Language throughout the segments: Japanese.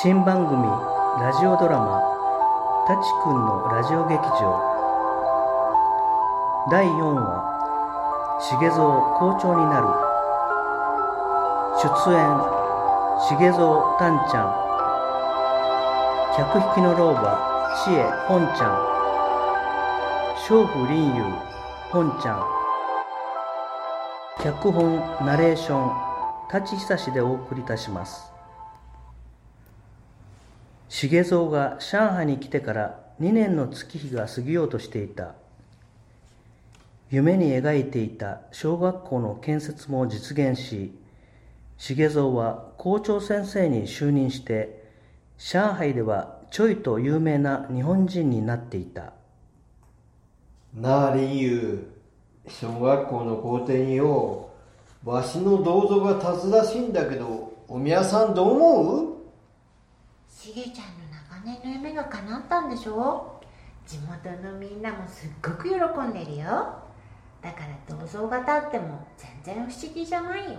新番組ラジオドラマ「タチくんのラジオ劇場」第4話「重蔵校長になる」出演重蔵たんちゃん。客引きの老婆知恵本ちゃん。娼婦林遊本ちゃん。脚本ナレーション舘久志でお送りいたします。重蔵が上海に来てから2年の月日が過ぎようとしていた。夢に描いていた小学校の建設も実現し重蔵は校長先生に就任して上海ではちょいと有名な日本人になっていた。なあ林遊小学校の校庭によわしの銅像が立つらしいんだけどお宮さんどう思う？しげちゃんの長年の夢が叶ったんでしょ？地元のみんなもすっごく喜んでるよ。だから銅像が立っても全然不思議じゃないよ。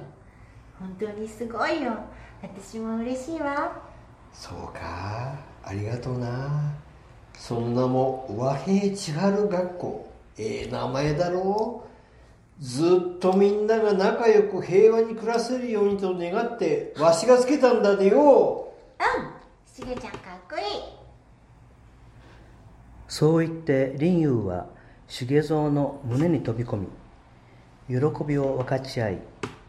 本当にすごいよ。私も嬉しいわ。そうか。ありがとうな。その名も和平千春学校。ええ名前だろう。ずっとみんなが仲良く平和に暮らせるようにと願ってわしがつけたんだでよ。うんしげちゃんかっこいい。そう言って林遊は重蔵の胸に飛び込み喜びを分かち合い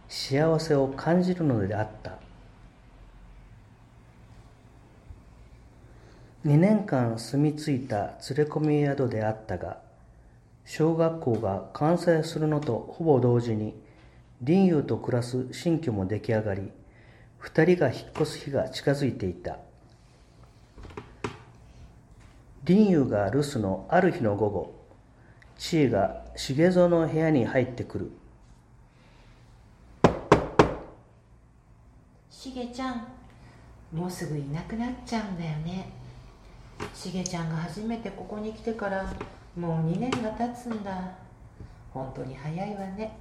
幸せを感じるのであった。2年間住み着いた連れ込み宿であったが小学校が完成するのとほぼ同時に林遊と暮らす新居も出来上がり二人が引っ越す日が近づいていた。林遊が留守のある日の午後知恵が重蔵の部屋に入ってくる。しげちゃんもうすぐいなくなっちゃうんだよね。しげちゃんが初めてここに来てからもう2年が経つんだ。本当に早いわね。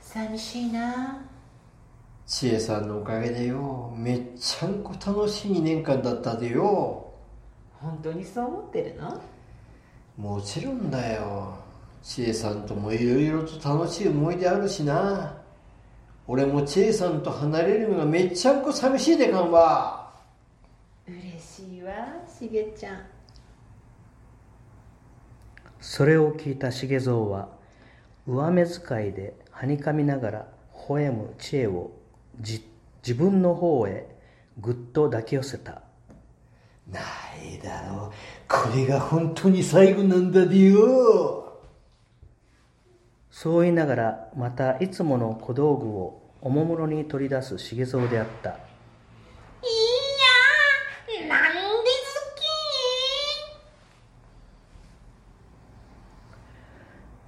寂しいな。千恵さんのおかげでよ。めっちゃんこ楽しい2年間だったでよ本当にそう思ってるの？もちろんだよ。千恵さんともいろいろと楽しい思い出あるしな。俺も千恵さんと離れるのがめっちゃんこ寂しいでかんわ嬉しいわしげちゃん。それを聞いた重蔵は上目遣いではにかみながら微笑む知恵をじ自分の方へぐっと抱き寄せたないだろう。これが本当に最後なんだでよそう言いながらまたいつもの小道具をおもむろに取り出す重蔵であった。いやなんで好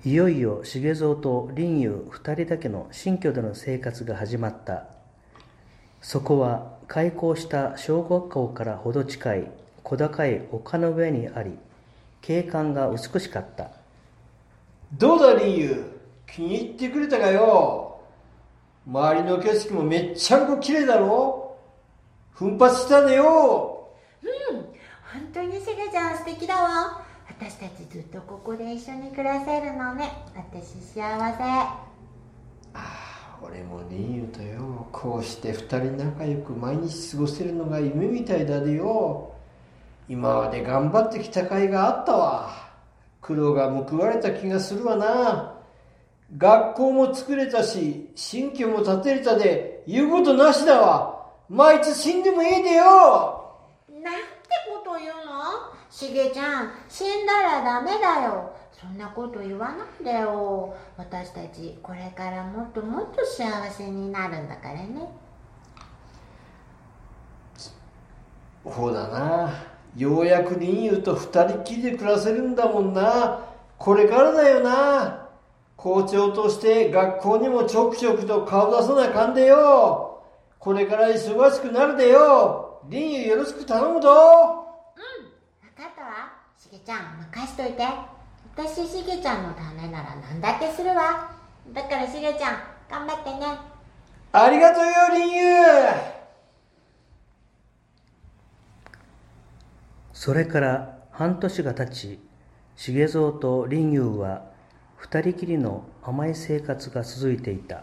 いよいよ重蔵と林遊二人だけの新居での生活が始まった。そこは開校した小学校からほど近い小高い丘の上にあり景観が美しかった。どうだ林遊気に入ってくれたかよ？周りの景色もめっちゃんこ綺麗だろ？奮発したでよ。うん。本当にしげちゃん素敵だわ。私たちずっとここで一緒に暮らせるのね。私幸せ俺も林遊とよ。こうして二人仲良く毎日過ごせるのが夢みたいだでよ。今まで頑張ってきた甲斐があったわ。苦労が報われた気がするわな。学校も作れたし新居も建てれたで言うことなしだわ。毎日死んでもいいでよ。なんてこと言うの？しげちゃん死んだらダメだよ。そんなこと言わないでよ。私たちこれからもっともっと幸せになるんだからね。そうだな。ようやく林遊と二人きりで暮らせるんだもんな。これからだよな。校長として学校にもちょくちょくと顔出さなあかんでよ。これから忙しくなるでよ。林遊よろしく頼むぞ。分かったわ。しげちゃん任しといて私しげちゃんのためなら何だってするわ。だからしげちゃん頑張ってね。ありがとうよ林遊それから半年が経ち重蔵と林遊は二人きりの甘い生活が続いていた。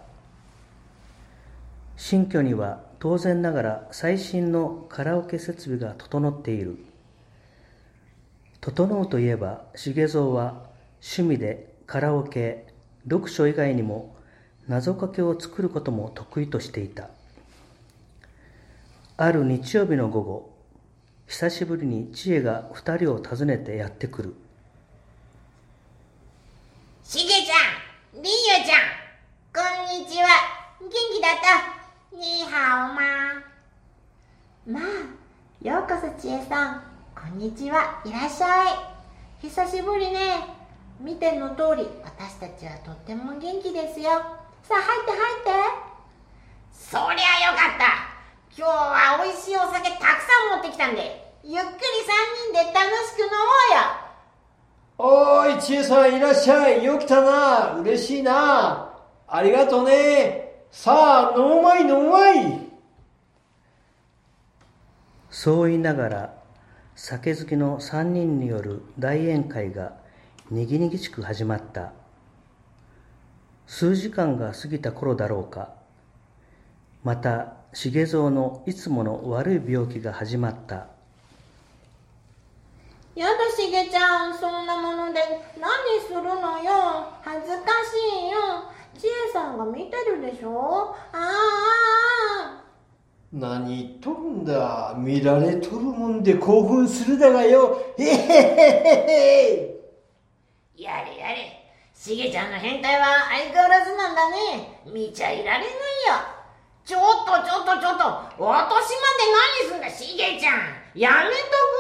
新居には当然ながら最新のカラオケ設備が整っている。整うといえば重蔵は趣味でカラオケ読書以外にも謎かけを作ることも得意としていた。ある日曜日の午後久しぶりに知恵が二人を訪ねてやってくる。しげちゃんりゆちゃんこんにちは。元気だった？にーはおままあようこそ千恵さん。こんにちはいらっしゃい久しぶりね見ての通り私たちはとっても元気ですよさあ入って入ってそりゃよかった今日は美味しいお酒たくさん持ってきたんでゆっくり3人で楽しく飲もうよおーい、千恵さんいらっしゃい。よく来たな。嬉しいな。ありがとうね。さあ、飲むまい飲むまい。そう言いながら酒好きの三人による大宴会がにぎにぎしく始まった。数時間が過ぎた頃だろうか。また重蔵のいつもの悪い病気が始まった。やだしげちゃん。そんなもので何するのよ。恥ずかしいよ。千恵さんが見てるでしょ。ああああ何言っとるんだ？見られとるもんで興奮するだがよ。へへへへへやれやれ。しげちゃんの変態は相変わらずなんだね。見ちゃいられないよ。ちょっとちょっとちょっと。私まで何すんだしげちゃん。やめとく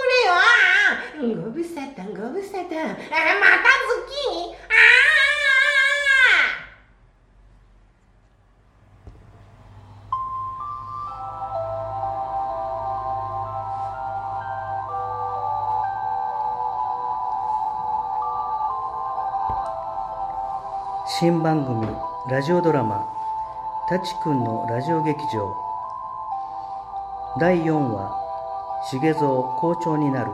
れよ。ああご無沙汰ご無沙汰。あまたズッキーニ？ああ新番組ラジオドラマ「タチくんのラジオ劇場」第4話「重蔵校長になる」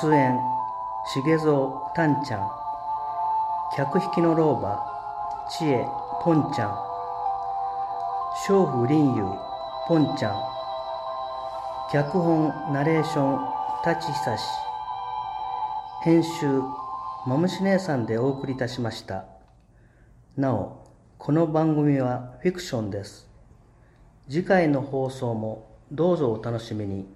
出演重蔵たんちゃん。客引きの老婆知恵ぽんちゃん。娼婦林遊ぽんちゃん。脚本ナレーション舘久志。編集マムシ姉さんでお送りいたしました。なおこの番組はフィクションです。次回の放送もどうぞお楽しみに。